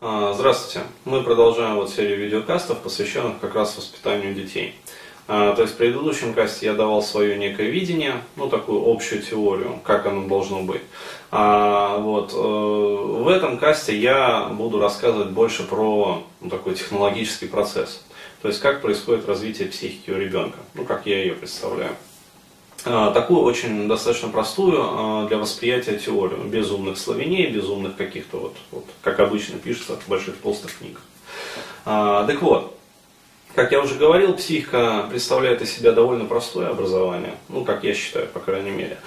А, здравствуйте. Мы продолжаем вот серию видеокастов, посвященных как раз воспитанию детей. А, то есть в предыдущем касте я давал свое некое видение, ну такую общую теорию, как оно должно быть. А вот э, в этом касте я буду рассказывать больше про ну, такой технологический процесс. То есть как происходит развитие психики у ребенка, ну как я ее представляю. А, такую очень достаточно простую а, для восприятия теорию, без умных словеней, без умных каких-то вот, вот, как обычно пишется в больших толстых книгах. А, так вот, как я уже говорил, психика представляет из себя довольно простое образование, ну, как я считаю, по крайней мере.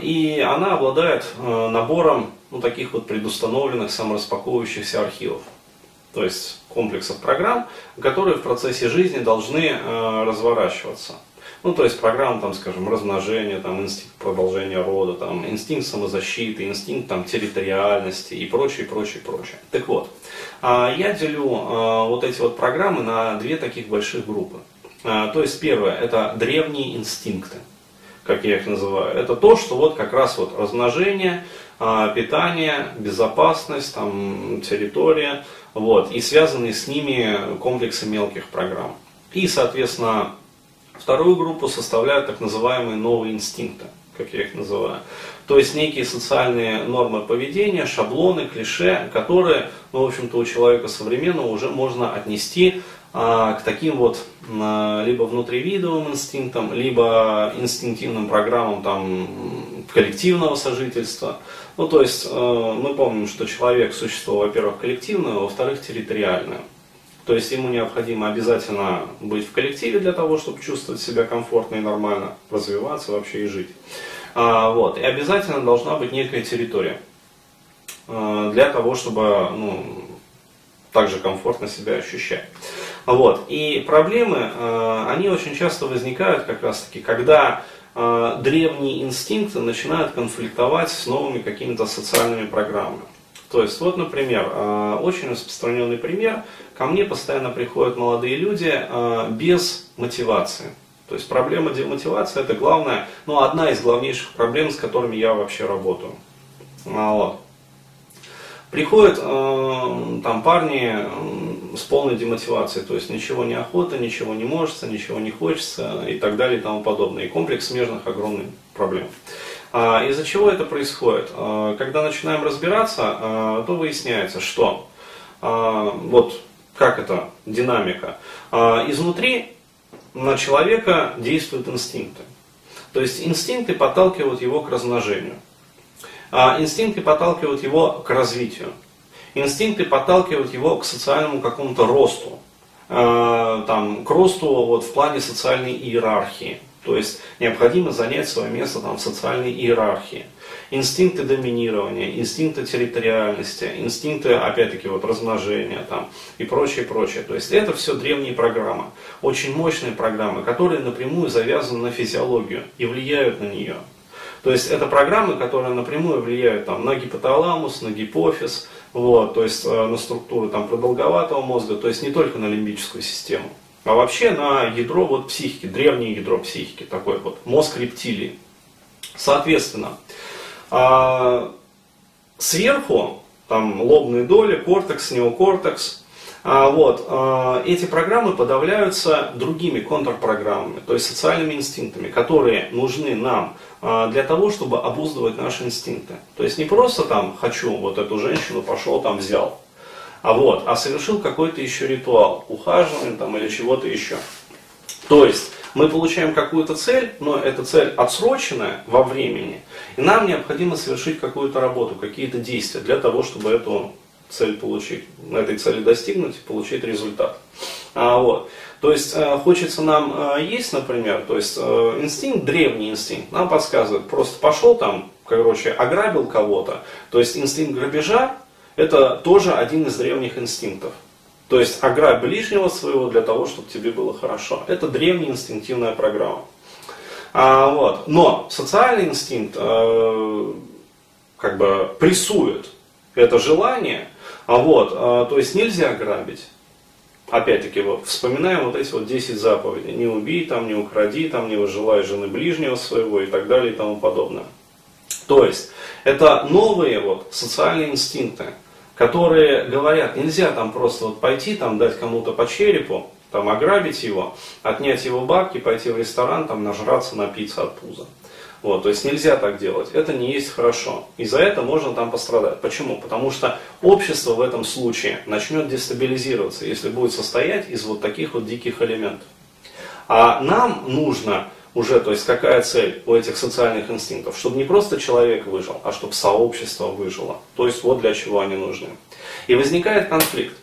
И она обладает набором ну, таких вот предустановленных самораспаковывающихся архивов. То есть комплексов программ, которые в процессе жизни должны разворачиваться. Ну, то есть программа, там, скажем, размножения, там, инстинкт продолжения рода, там, инстинкт самозащиты, инстинкт там, территориальности и прочее, прочее, прочее. Так вот, а, я делю а, вот эти вот программы на две таких больших группы. А, то есть первое, это древние инстинкты, как я их называю. Это то, что вот как раз вот размножение, питание, безопасность, там, территория, вот, и связанные с ними комплексы мелких программ. И, соответственно, Вторую группу составляют так называемые новые инстинкты, как я их называю. То есть некие социальные нормы поведения, шаблоны, клише, которые, ну, в общем-то, у человека современного уже можно отнести а, к таким вот а, либо внутривидовым инстинктам, либо инстинктивным программам там, коллективного сожительства. Ну, то есть э, мы помним, что человек существо, во-первых, коллективное, во-вторых, территориальное. То есть ему необходимо обязательно быть в коллективе для того, чтобы чувствовать себя комфортно и нормально, развиваться вообще и жить. А, вот. И обязательно должна быть некая территория а, для того, чтобы ну, также комфортно себя ощущать. Вот. И проблемы, а, они очень часто возникают как раз таки, когда а, древние инстинкты начинают конфликтовать с новыми какими-то социальными программами. То есть, вот, например, а, очень распространенный пример, ко мне постоянно приходят молодые люди а, без мотивации. То есть проблема демотивации это главная, ну, одна из главнейших проблем, с которыми я вообще работаю. А, вот. Приходят э, там парни э, с полной демотивацией, то есть ничего не охота, ничего не может, ничего не хочется и так далее и тому подобное. И комплекс смежных огромных проблем. А, из-за чего это происходит? А, когда начинаем разбираться, а, то выясняется, что вот как это динамика. Изнутри на человека действуют инстинкты. То есть инстинкты подталкивают его к размножению. Инстинкты подталкивают его к развитию. Инстинкты подталкивают его к социальному какому-то росту. Там, к росту вот, в плане социальной иерархии. То есть необходимо занять свое место там, в социальной иерархии. Инстинкты доминирования, инстинкты территориальности, инстинкты, опять-таки, вот, размножения там, и прочее, прочее. То есть это все древние программы, очень мощные программы, которые напрямую завязаны на физиологию и влияют на нее. То есть это программы, которые напрямую влияют там, на гипоталамус, на гипофиз, вот, то есть э, на структуру там, продолговатого мозга, то есть не только на лимбическую систему а вообще на ядро вот психики, древнее ядро психики, такой вот мозг рептилии. Соответственно, а, сверху, там лобные доли, кортекс, неокортекс, а, вот, а, эти программы подавляются другими контрпрограммами, то есть социальными инстинктами, которые нужны нам для того, чтобы обуздывать наши инстинкты. То есть не просто там хочу вот эту женщину, пошел там взял, а вот, а совершил какой-то еще ритуал, ухаживание там или чего-то еще. То есть мы получаем какую-то цель, но эта цель отсроченная во времени, и нам необходимо совершить какую-то работу, какие-то действия для того, чтобы эту цель получить, этой цели достигнуть и получить результат. А, вот. То есть э, хочется нам э, есть, например, то есть э, инстинкт, древний инстинкт, нам подсказывает, просто пошел там, короче, ограбил кого-то, то есть инстинкт грабежа, это тоже один из древних инстинктов. То есть ограбь ближнего своего для того, чтобы тебе было хорошо. Это древняя инстинктивная программа. А, вот. Но социальный инстинкт э, как бы прессует это желание, а вот, э, то есть нельзя грабить. Опять-таки, вот, вспоминаем вот эти вот 10 заповедей. Не убей, там, не укради, там, не выжелай жены ближнего своего и так далее и тому подобное. То есть, это новые вот, социальные инстинкты, которые говорят, нельзя там просто вот пойти, там дать кому-то по черепу, там ограбить его, отнять его бабки, пойти в ресторан, там нажраться, напиться от пуза. Вот, то есть нельзя так делать. Это не есть хорошо. И за это можно там пострадать. Почему? Потому что общество в этом случае начнет дестабилизироваться, если будет состоять из вот таких вот диких элементов. А нам нужно уже, то есть какая цель у этих социальных инстинктов? Чтобы не просто человек выжил, а чтобы сообщество выжило. То есть вот для чего они нужны. И возникает конфликт.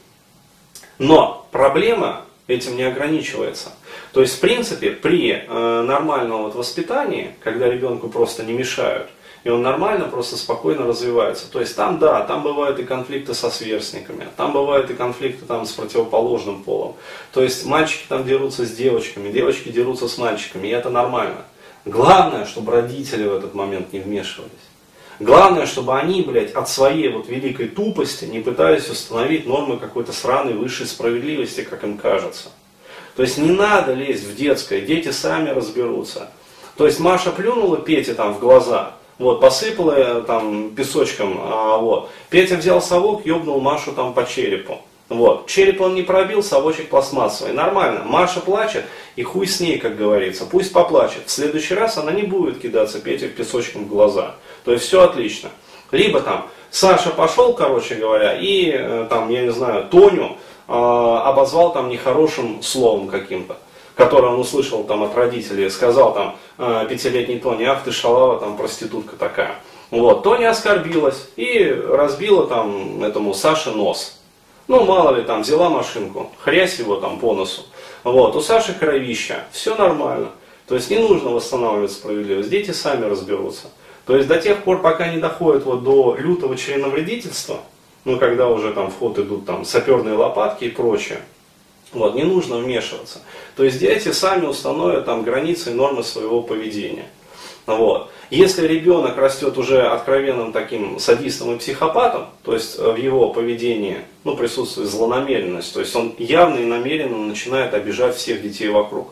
Но проблема этим не ограничивается. То есть, в принципе, при э, нормальном вот воспитании, когда ребенку просто не мешают, и он нормально, просто спокойно развивается. То есть там, да, там бывают и конфликты со сверстниками, там бывают и конфликты там, с противоположным полом. То есть мальчики там дерутся с девочками, девочки дерутся с мальчиками, и это нормально. Главное, чтобы родители в этот момент не вмешивались. Главное, чтобы они, блядь, от своей вот великой тупости не пытались установить нормы какой-то сраной высшей справедливости, как им кажется. То есть не надо лезть в детское, дети сами разберутся. То есть Маша плюнула Пете там в глаза, вот, посыпала там песочком, а, вот. Петя взял совок, ёбнул Машу там по черепу. Вот. Череп он не пробил, совочек пластмассовый. Нормально. Маша плачет, и хуй с ней, как говорится. Пусть поплачет. В следующий раз она не будет кидаться Пете песочком в глаза. То есть все отлично. Либо там Саша пошел, короче говоря, и э, там, я не знаю, Тоню э, обозвал там нехорошим словом каким-то, которое он услышал там от родителей, сказал там э, пятилетний Тони, ах ты шалава, там проститутка такая. Вот, Тоня оскорбилась и разбила там этому Саше нос. Ну, мало ли, там, взяла машинку, хрясь его там по носу. Вот, у Саши кровища, все нормально. То есть не нужно восстанавливать справедливость, дети сами разберутся. То есть до тех пор, пока не доходит вот до лютого членовредительства, ну, когда уже там в ход идут там саперные лопатки и прочее, вот, не нужно вмешиваться. То есть дети сами установят там границы и нормы своего поведения. Вот. Если ребенок растет уже откровенным таким садистом и психопатом, то есть в его поведении ну, присутствует злонамеренность, то есть он явно и намеренно начинает обижать всех детей вокруг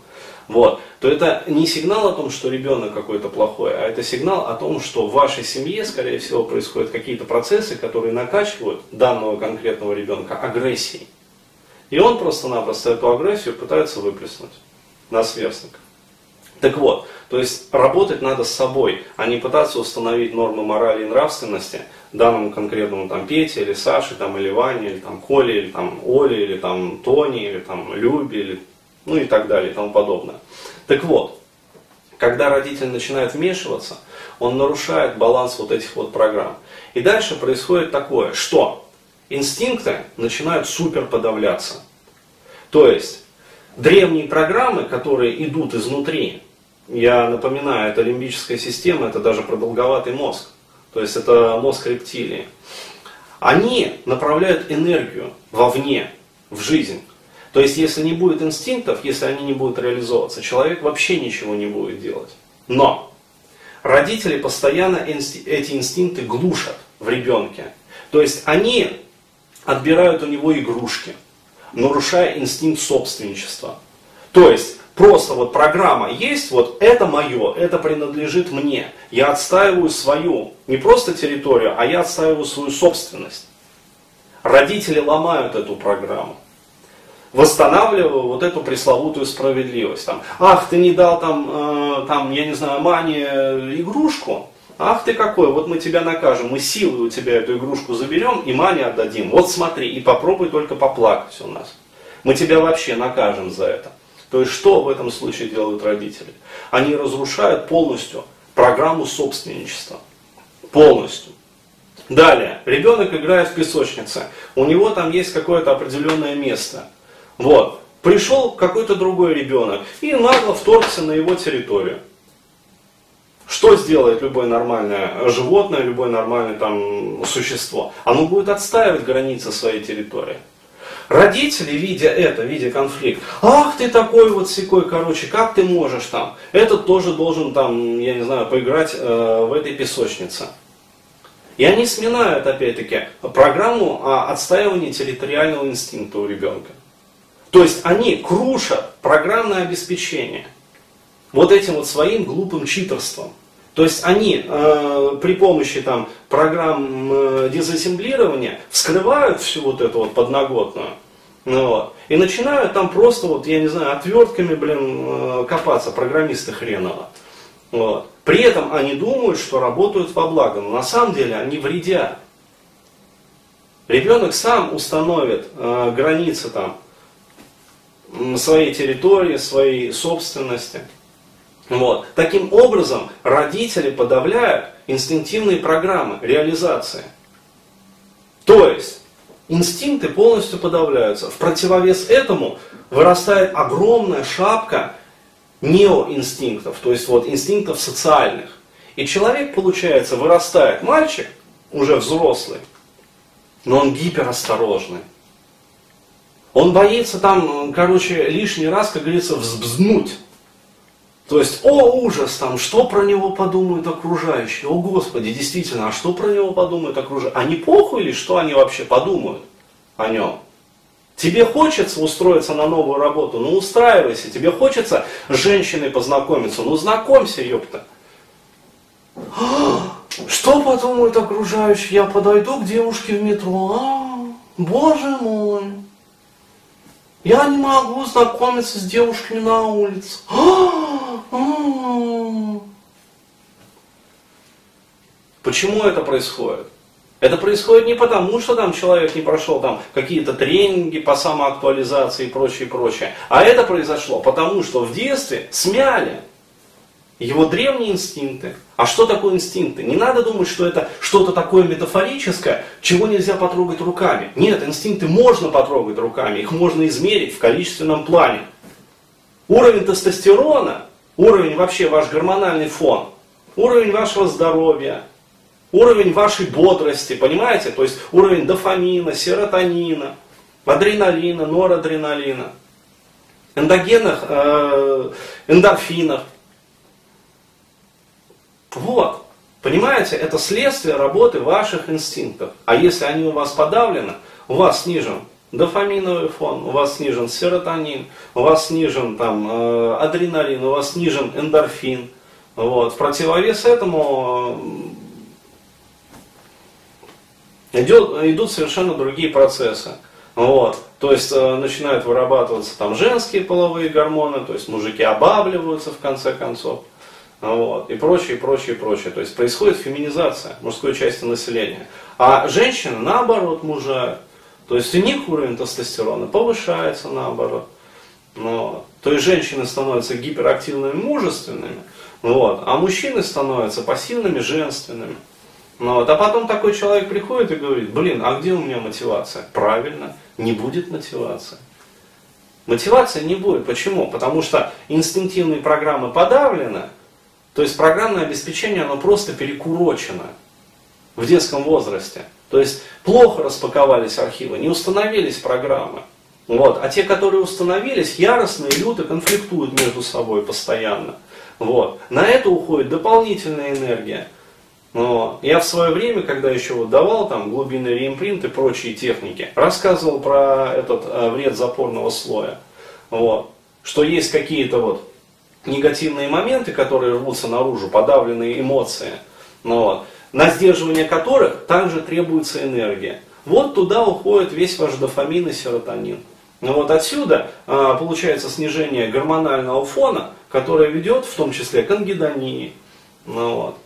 вот, то это не сигнал о том, что ребенок какой-то плохой, а это сигнал о том, что в вашей семье, скорее всего, происходят какие-то процессы, которые накачивают данного конкретного ребенка агрессией. И он просто-напросто эту агрессию пытается выплеснуть на сверстника. Так вот, то есть работать надо с собой, а не пытаться установить нормы морали и нравственности данному конкретному там Пете или Саше, там, или Ване, или там Коле, или там Оле, или там Тони, или там Любе, или ну и так далее и тому подобное. Так вот, когда родитель начинает вмешиваться, он нарушает баланс вот этих вот программ. И дальше происходит такое, что инстинкты начинают супер подавляться. То есть, древние программы, которые идут изнутри, я напоминаю, это лимбическая система, это даже продолговатый мозг, то есть это мозг рептилии, они направляют энергию вовне, в жизнь. То есть, если не будет инстинктов, если они не будут реализовываться, человек вообще ничего не будет делать. Но родители постоянно эти инстинкты глушат в ребенке. То есть, они отбирают у него игрушки, нарушая инстинкт собственничества. То есть, просто вот программа есть, вот это мое, это принадлежит мне. Я отстаиваю свою, не просто территорию, а я отстаиваю свою собственность. Родители ломают эту программу восстанавливаю вот эту пресловутую справедливость. Там, Ах, ты не дал там, э, там, я не знаю, Мане игрушку, Ах ты какой, вот мы тебя накажем, мы силой у тебя эту игрушку заберем и Мане отдадим. Вот смотри, и попробуй только поплакать у нас. Мы тебя вообще накажем за это. То есть что в этом случае делают родители? Они разрушают полностью программу собственничества. Полностью. Далее, ребенок играет в песочнице. У него там есть какое-то определенное место – вот. Пришел какой-то другой ребенок и нагло вторгся на его территорию. Что сделает любое нормальное животное, любое нормальное там существо? Оно будет отстаивать границы своей территории. Родители, видя это, видя конфликт, ах ты такой вот секой, короче, как ты можешь там? Этот тоже должен там, я не знаю, поиграть э, в этой песочнице. И они сминают, опять-таки, программу о отстаивании территориального инстинкта у ребенка. То есть они крушат программное обеспечение вот этим вот своим глупым читерством. То есть они э, при помощи там, программ э, дезассемблирования вскрывают всю вот эту вот подноготную. Ну, вот, и начинают там просто, вот, я не знаю, отвертками, блин, э, копаться, программисты хреново. Вот. При этом они думают, что работают во благо, но на самом деле они вредят. Ребенок сам установит э, границы там, своей территории, своей собственности. Вот. Таким образом, родители подавляют инстинктивные программы реализации. То есть, инстинкты полностью подавляются. В противовес этому вырастает огромная шапка неоинстинктов, то есть вот инстинктов социальных. И человек, получается, вырастает, мальчик, уже взрослый, но он гиперосторожный. Он боится там, короче, лишний раз, как говорится, взбзнуть. То есть, о ужас, там, что про него подумают окружающие? О Господи, действительно, а что про него подумают окружающие? А не похуй ли, что они вообще подумают о нем? Тебе хочется устроиться на новую работу, ну устраивайся. Тебе хочется с женщиной познакомиться, ну знакомься, ёпта. Что подумают окружающие? Я подойду к девушке в метро. А, боже мой. Я не могу знакомиться с девушками на улице. Почему это происходит? Это происходит не потому, что там человек не прошел там какие-то тренинги по самоактуализации и прочее, прочее. А это произошло потому, что в детстве смяли его древние инстинкты. А что такое инстинкты? Не надо думать, что это что-то такое метафорическое, чего нельзя потрогать руками. Нет, инстинкты можно потрогать руками, их можно измерить в количественном плане. Уровень тестостерона, уровень вообще ваш гормональный фон, уровень вашего здоровья, уровень вашей бодрости, понимаете? То есть уровень дофамина, серотонина, адреналина, норадреналина, эндогенных э, эндорфинов. Вот. Понимаете, это следствие работы ваших инстинктов. А если они у вас подавлены, у вас снижен дофаминовый фон, у вас снижен серотонин, у вас снижен там, э, адреналин, у вас снижен эндорфин. Вот. В противовес этому идет, идут совершенно другие процессы. Вот. То есть э, начинают вырабатываться там женские половые гормоны, то есть мужики обабливаются в конце концов. Вот, и прочее, и прочее, и прочее. То есть происходит феминизация мужской части населения. А женщины, наоборот, мужают. То есть у них уровень тестостерона повышается наоборот. Вот. То есть женщины становятся гиперактивными, мужественными, вот, а мужчины становятся пассивными, женственными. Ну вот. А потом такой человек приходит и говорит, блин, а где у меня мотивация? Правильно, не будет мотивации. Мотивация не будет. Почему? Потому что инстинктивные программы подавлены, то есть программное обеспечение, оно просто перекурочено в детском возрасте. То есть плохо распаковались архивы, не установились программы. Вот. А те, которые установились, яростно и люто конфликтуют между собой постоянно. Вот. На это уходит дополнительная энергия. Но я в свое время, когда еще вот давал там глубинный реимпринт и прочие техники, рассказывал про этот э, вред запорного слоя. Вот. Что есть какие-то вот негативные моменты, которые рвутся наружу, подавленные эмоции, ну, вот, на сдерживание которых также требуется энергия. Вот туда уходит весь ваш дофамин и серотонин. Ну вот отсюда а, получается снижение гормонального фона, которое ведет в том числе к ангидонии. Ну, вот.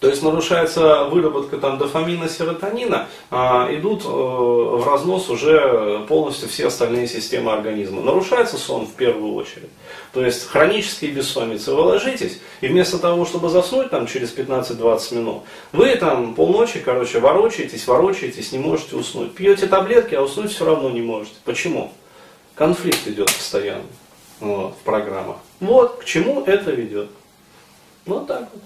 То есть нарушается выработка там, дофамина, серотонина, а, идут э, в разнос уже полностью все остальные системы организма. Нарушается сон в первую очередь. То есть хронические бессонницы. Вы ложитесь, и вместо того, чтобы заснуть там, через 15-20 минут, вы там полночи, короче, ворочаетесь, ворочаетесь, не можете уснуть. Пьете таблетки, а уснуть все равно не можете. Почему? Конфликт идет постоянно вот, в программах. Вот к чему это ведет. Вот так вот.